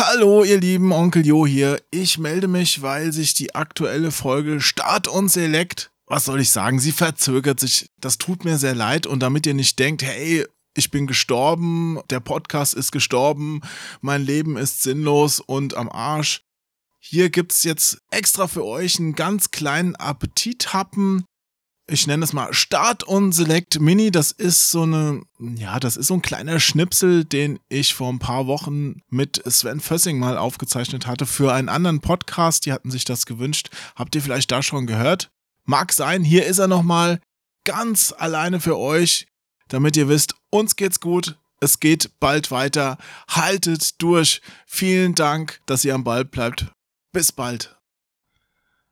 Hallo, ihr lieben Onkel Jo hier. Ich melde mich, weil sich die aktuelle Folge Start und Select, was soll ich sagen, sie verzögert sich. Das tut mir sehr leid und damit ihr nicht denkt, hey, ich bin gestorben, der Podcast ist gestorben, mein Leben ist sinnlos und am Arsch. Hier gibt's jetzt extra für euch einen ganz kleinen Appetithappen ich nenne es mal Start und Select Mini. Das ist so eine, ja, das ist so ein kleiner Schnipsel, den ich vor ein paar Wochen mit Sven Fössing mal aufgezeichnet hatte für einen anderen Podcast. Die hatten sich das gewünscht. Habt ihr vielleicht da schon gehört? Mag sein. Hier ist er nochmal ganz alleine für euch, damit ihr wisst, uns geht's gut. Es geht bald weiter. Haltet durch. Vielen Dank, dass ihr am Ball bleibt. Bis bald.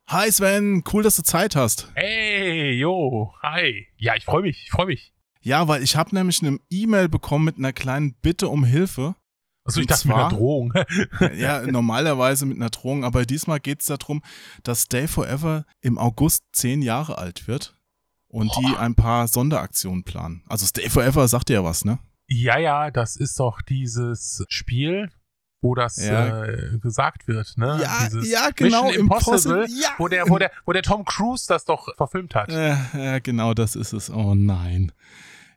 Hi Sven, cool, dass du Zeit hast. Hey, jo, hi. Ja, ich freue mich, ich freue mich. Ja, weil ich habe nämlich eine E-Mail bekommen mit einer kleinen Bitte um Hilfe. Also ich dachte zwar, mit einer Drohung. ja, normalerweise mit einer Drohung, aber diesmal geht es darum, dass Stay Forever im August zehn Jahre alt wird und Boah. die ein paar Sonderaktionen planen. Also Stay Forever sagt dir ja was, ne? Ja, ja, das ist doch dieses Spiel, wo das ja. äh, gesagt wird, ne? Ja, Dieses ja genau, Mission Impossible, Impossible ja. wo, der, wo, der, wo der Tom Cruise das doch verfilmt hat. Äh, ja, genau, das ist es. Oh nein.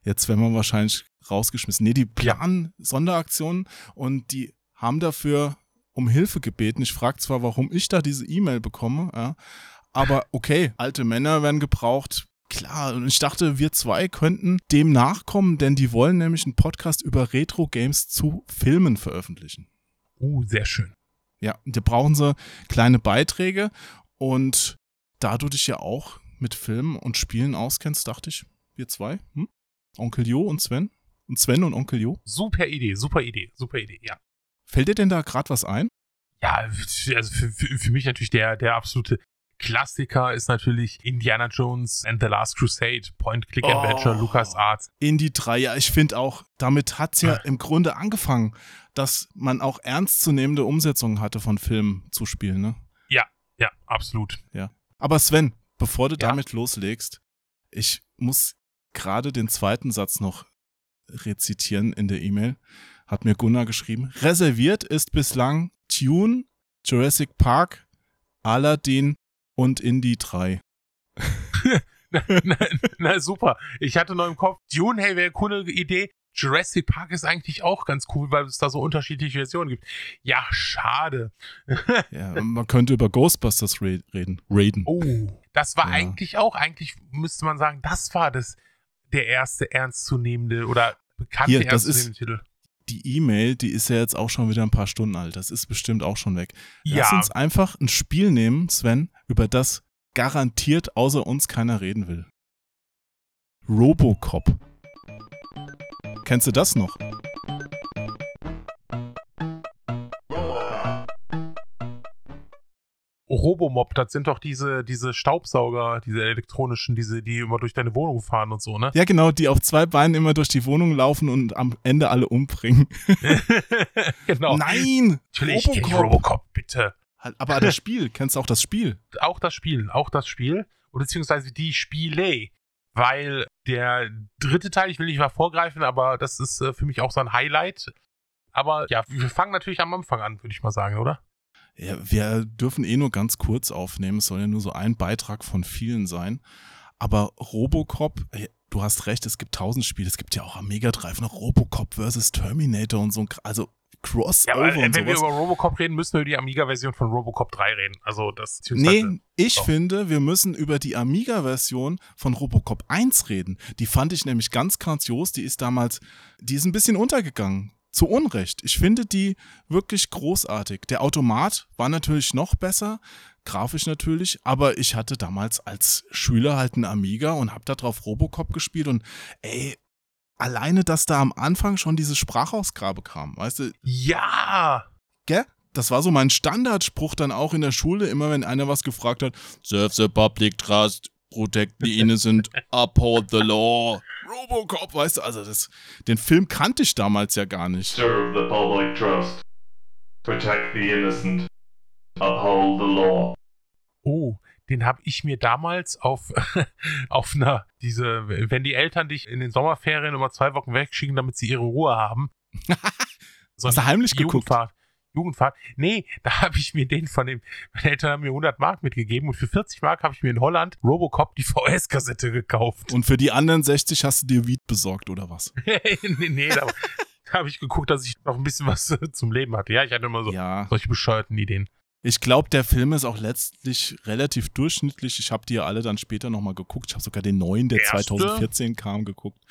Jetzt werden wir wahrscheinlich rausgeschmissen. Nee, die planen ja. Sonderaktionen und die haben dafür um Hilfe gebeten. Ich frage zwar, warum ich da diese E-Mail bekomme, ja, aber okay, alte Männer werden gebraucht. Klar, und ich dachte, wir zwei könnten dem nachkommen, denn die wollen nämlich einen Podcast über Retro-Games zu Filmen veröffentlichen. Uh, sehr schön. Ja, da brauchen sie kleine Beiträge und da du dich ja auch mit Filmen und Spielen auskennst, dachte ich, wir zwei, hm? Onkel Jo und Sven und Sven und Onkel Jo. Super Idee, super Idee, super Idee, ja. Fällt dir denn da gerade was ein? Ja, also für, für, für mich natürlich der, der absolute Klassiker ist natürlich Indiana Jones and the Last Crusade, Point-Click-Adventure, oh, LucasArts. Indie 3, ja, ich finde auch, damit hat es ja im Grunde angefangen, dass man auch ernstzunehmende Umsetzungen hatte von Filmen zu spielen, ne? Ja, ja, absolut. Ja. Aber Sven, bevor du ja. damit loslegst, ich muss gerade den zweiten Satz noch rezitieren in der E-Mail. Hat mir Gunnar geschrieben. Reserviert ist bislang Tune, Jurassic Park, Aladdin und Indie 3. na, na, na, super. Ich hatte noch im Kopf, Dune, hey, wäre eine coole Idee. Jurassic Park ist eigentlich auch ganz cool, weil es da so unterschiedliche Versionen gibt. Ja, schade. ja, man könnte über Ghostbusters reden. Raiden. Oh, das war ja. eigentlich auch, eigentlich müsste man sagen, das war das der erste ernstzunehmende oder bekannte Hier, ernstzunehmende Titel die E-Mail, die ist ja jetzt auch schon wieder ein paar Stunden alt. Das ist bestimmt auch schon weg. Lass uns einfach ein Spiel nehmen, Sven, über das garantiert außer uns keiner reden will. Robocop. Kennst du das noch? Robomob, das sind doch diese, diese Staubsauger, diese elektronischen, diese, die immer durch deine Wohnung fahren und so, ne? Ja, genau, die auf zwei Beinen immer durch die Wohnung laufen und am Ende alle umbringen. genau. Nein! Natürlich, Robocop. Robocop, bitte. Halt, aber das Spiel, kennst du auch das Spiel? Auch das Spiel, auch das Spiel. Oder beziehungsweise die Spiele. Weil der dritte Teil, ich will nicht mal vorgreifen, aber das ist äh, für mich auch so ein Highlight. Aber ja, wir fangen natürlich am Anfang an, würde ich mal sagen, oder? Ja, wir dürfen eh nur ganz kurz aufnehmen. Es soll ja nur so ein Beitrag von vielen sein. Aber Robocop, du hast recht, es gibt tausend Spiele. Es gibt ja auch am Mega Drive noch Robocop versus Terminator und so. Also Crossover ja, aber, und wenn wir über Robocop reden, müssen wir über die Amiga-Version von Robocop 3 reden. Also das Nee, ich so. finde, wir müssen über die Amiga-Version von Robocop 1 reden. Die fand ich nämlich ganz grandios. Die ist damals, die ist ein bisschen untergegangen zu Unrecht. Ich finde die wirklich großartig. Der Automat war natürlich noch besser, grafisch natürlich, aber ich hatte damals als Schüler halt einen Amiga und hab da drauf Robocop gespielt und ey, alleine, dass da am Anfang schon diese Sprachausgabe kam, weißt du? Ja! Gell? Das war so mein Standardspruch dann auch in der Schule, immer wenn einer was gefragt hat, Serve the public trust, protect the innocent, uphold the law. Robocop, weißt du, also das, den Film kannte ich damals ja gar nicht. Serve the public trust, protect the innocent, uphold the law. Oh, den habe ich mir damals auf, auf einer, diese, wenn die Eltern dich in den Sommerferien über zwei Wochen wegschicken, damit sie ihre Ruhe haben. so Hast du heimlich geguckt? Jugendfahrt. Nee, da habe ich mir den von dem, meine Eltern haben mir 100 Mark mitgegeben und für 40 Mark habe ich mir in Holland Robocop die VS-Kassette gekauft. Und für die anderen 60 hast du dir Weed besorgt, oder was? nee, nee, da habe ich geguckt, dass ich noch ein bisschen was zum Leben hatte. Ja, ich hatte immer so Ja. solche bescheuerten Ideen. Ich glaube, der Film ist auch letztlich relativ durchschnittlich. Ich habe die ja alle dann später nochmal geguckt. Ich habe sogar den neuen, der Der erste? 2014 kam, geguckt.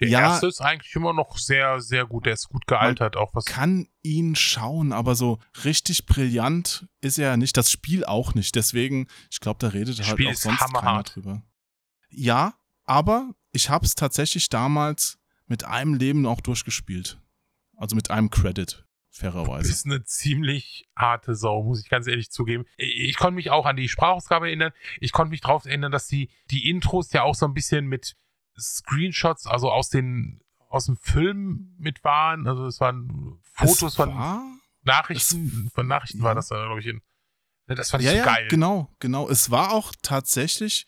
Der Ja. erste ist eigentlich immer noch sehr, sehr gut. Der ist gut gealtert, auch was. Kann ihn schauen, aber so richtig brillant ist er nicht. Das Spiel auch nicht. Deswegen, ich glaube, da redet Das halt Spiel auch sonst keiner hammerhart. drüber. Ja, aber ich habe es tatsächlich damals mit einem Leben auch durchgespielt. Also mit einem Credit, fairerweise. ist eine ziemlich harte Sau, muss ich ganz ehrlich zugeben. Ich, ich konnte mich auch an die Sprachausgabe erinnern. Ich konnte mich darauf erinnern, dass die, die Intros ja auch so ein bisschen mit Screenshots, also aus den aus dem Film mit waren. Also es waren Fotos Es von war, Nachrichten, von Nachrichten ja. war das da, glaube ich. In, Ne, das fand ich ja, so ja, geil. genau, genau. Es war auch tatsächlich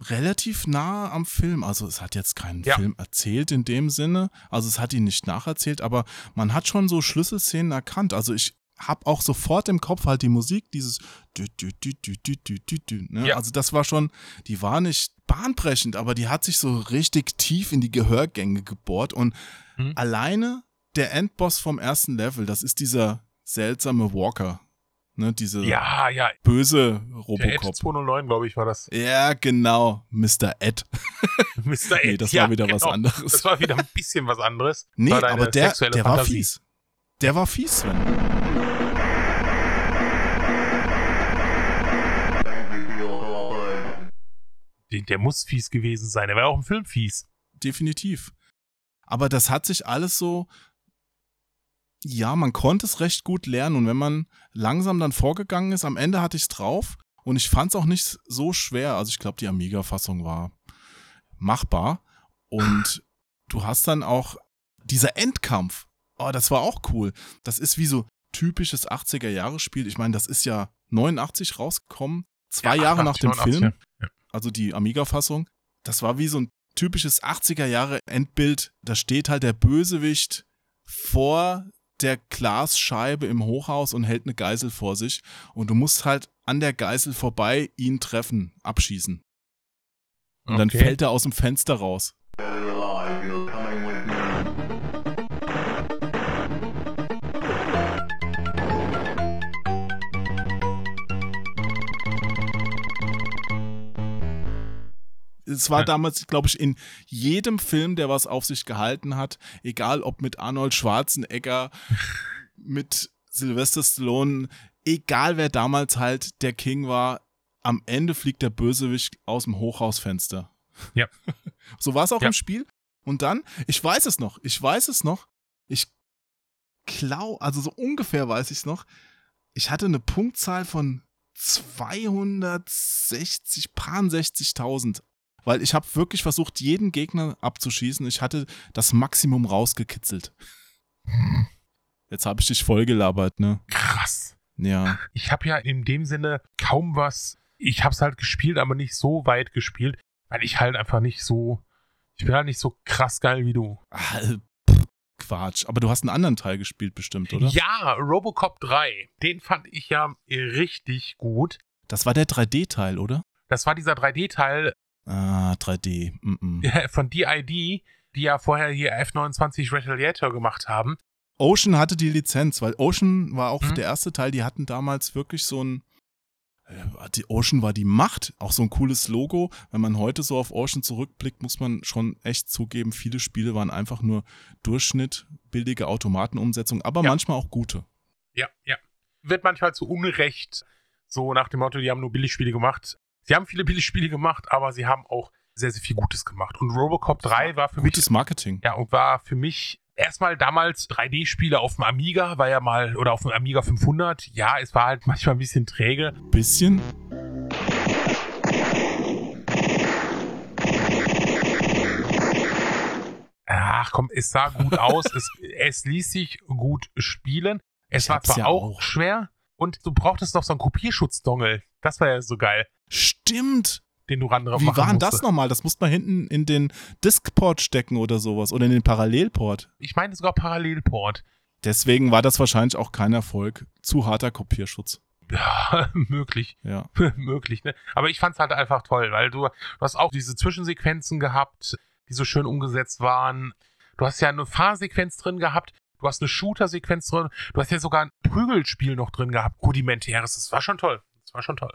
relativ nah am Film. Also es hat jetzt keinen Ja. Film erzählt in dem Sinne. Also es hat ihn nicht nacherzählt, aber man hat schon so Schlüsselszenen erkannt. Also ich habe auch sofort im Kopf halt die Musik, dieses dü, dü, dü, dü, dü, dü, dü, dü, ne? Ja. Also das war schon, die war nicht bahnbrechend, aber die hat sich so richtig tief in die Gehörgänge gebohrt und Mhm. alleine der Endboss vom ersten Level, das ist dieser seltsame Walker, ne? Diese Ja, ja. böse Der Ed Robocop. 209, glaube ich, war das. Ja, genau, Mr. Ed. Mr. Ed. Nee, das ja, war wieder was genau. anderes. Das war wieder ein bisschen was anderes. nee, aber der, der war fies. Der war fies, Sven. Der, muss fies gewesen sein. Der war auch im Film fies. Definitiv. Aber das hat sich alles so, ja, man konnte es recht gut lernen und wenn man langsam dann vorgegangen ist, am Ende hatte ich es drauf und ich fand es auch nicht so schwer. Also ich glaube, die Amiga-Fassung war machbar und du hast dann auch dieser Endkampf. Oh, das war auch cool. Das ist wie so typisches 80er-Jahre-Spiel. Ich meine, das ist ja 89 rausgekommen, zwei Ja, Jahre nach 88, dem 89, Film. Also die Amiga-Fassung. Das war wie so ein typisches 80er-Jahre-Endbild. Da steht halt der Bösewicht vor der Glasscheibe im Hochhaus und hält eine Geisel vor sich. Und du musst halt an der Geisel vorbei ihn treffen, abschießen. Und dann Okay. fällt er aus dem Fenster raus. Es war damals, glaube ich, in jedem Film, der was auf sich gehalten hat, egal ob mit Arnold Schwarzenegger, mit Sylvester Stallone, egal wer damals halt der King war, am Ende fliegt der Bösewicht aus dem Hochhausfenster. Ja. So war es auch Ja. im Spiel. Und dann, ich weiß es noch, ich weiß es noch, ich klau, also so ungefähr weiß ich es noch, ich hatte eine Punktzahl von 260, paar 60.000. Weil ich habe wirklich versucht, jeden Gegner abzuschießen. Ich hatte das Maximum rausgekitzelt. Jetzt habe ich dich vollgelabert, ne? Krass. Ja. Ich habe ja in dem Sinne kaum was. Ich habe es halt gespielt, aber nicht so weit gespielt, weil ich halt einfach nicht so. Ich bin halt nicht so krass geil wie du. Pff, Quatsch. Aber du hast einen anderen Teil gespielt, bestimmt, oder? Ja, Robocop 3. Den fand ich ja richtig gut. Das war der 3D-Teil, oder? Das war dieser 3D-Teil Ah, 3D. Mm -mm. von DID, die ja vorher hier F29 Retaliator gemacht haben. Ocean hatte die Lizenz, weil Ocean war auch Mhm. der erste Teil, die hatten damals wirklich so ein. äh, Die Ocean war die Macht, auch so ein cooles Logo. Wenn man heute so auf Ocean zurückblickt, muss man schon echt zugeben, viele Spiele waren einfach nur Durchschnitt, billige Automatenumsetzung, aber Ja. manchmal auch gute. Ja, ja. Wird manchmal zu Unrecht so nach dem Motto, die haben nur Billigspiele gemacht. Sie haben viele Billigspiele gemacht, aber sie haben auch sehr, sehr viel Gutes gemacht. Und Robocop 3 war für mich Gutes Marketing. Ja, und war für mich erstmal damals 3D-Spiele auf dem Amiga, war ja mal, oder auf dem Amiga 500. Ja, es war halt manchmal ein bisschen träge. Bisschen. Ach komm, es sah gut aus, es, es ließ sich gut spielen. Es Ich war zwar ja auch, auch. schwer und du brauchtest noch so einen Kopierschutzdongel. Das war ja so geil, Stimmt. den du ran drauf Wie war denn das nochmal? Das musste man hinten in den Diskport stecken oder sowas oder in den Parallelport. Ich meine sogar Parallelport. Deswegen war das wahrscheinlich auch kein Erfolg. Zu harter Kopierschutz. Ja, möglich. Ja. möglich, ne? Aber ich fand's halt einfach toll, weil du, du hast auch diese Zwischensequenzen gehabt, die so schön umgesetzt waren. Du hast ja eine Fahrsequenz drin gehabt, du hast eine Shooter-Sequenz drin, du hast ja sogar ein Prügelspiel noch drin gehabt, rudimentäres. Das war schon toll. Das war schon toll.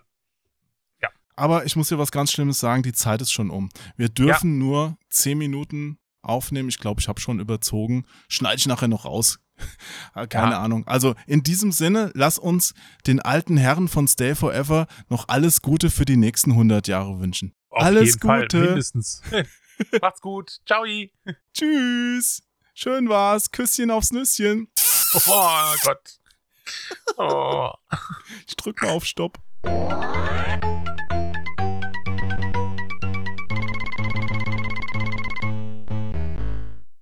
Aber ich muss dir was ganz Schlimmes sagen, die Zeit ist schon um. Wir dürfen nur zehn Minuten aufnehmen. Ich glaube, ich habe schon überzogen. Schneide ich nachher noch raus. Keine Ja. Ahnung. Also in diesem Sinne, lass uns den alten Herren von Stay Forever noch alles Gute für die nächsten 100 Jahre wünschen. Auf alles jeden Fall, Gute. mindestens. Macht's gut. Ciao. Tschüss. Schön war's. Küsschen aufs Nüsschen. Oh Gott. Oh. Ich drück mal auf Stopp.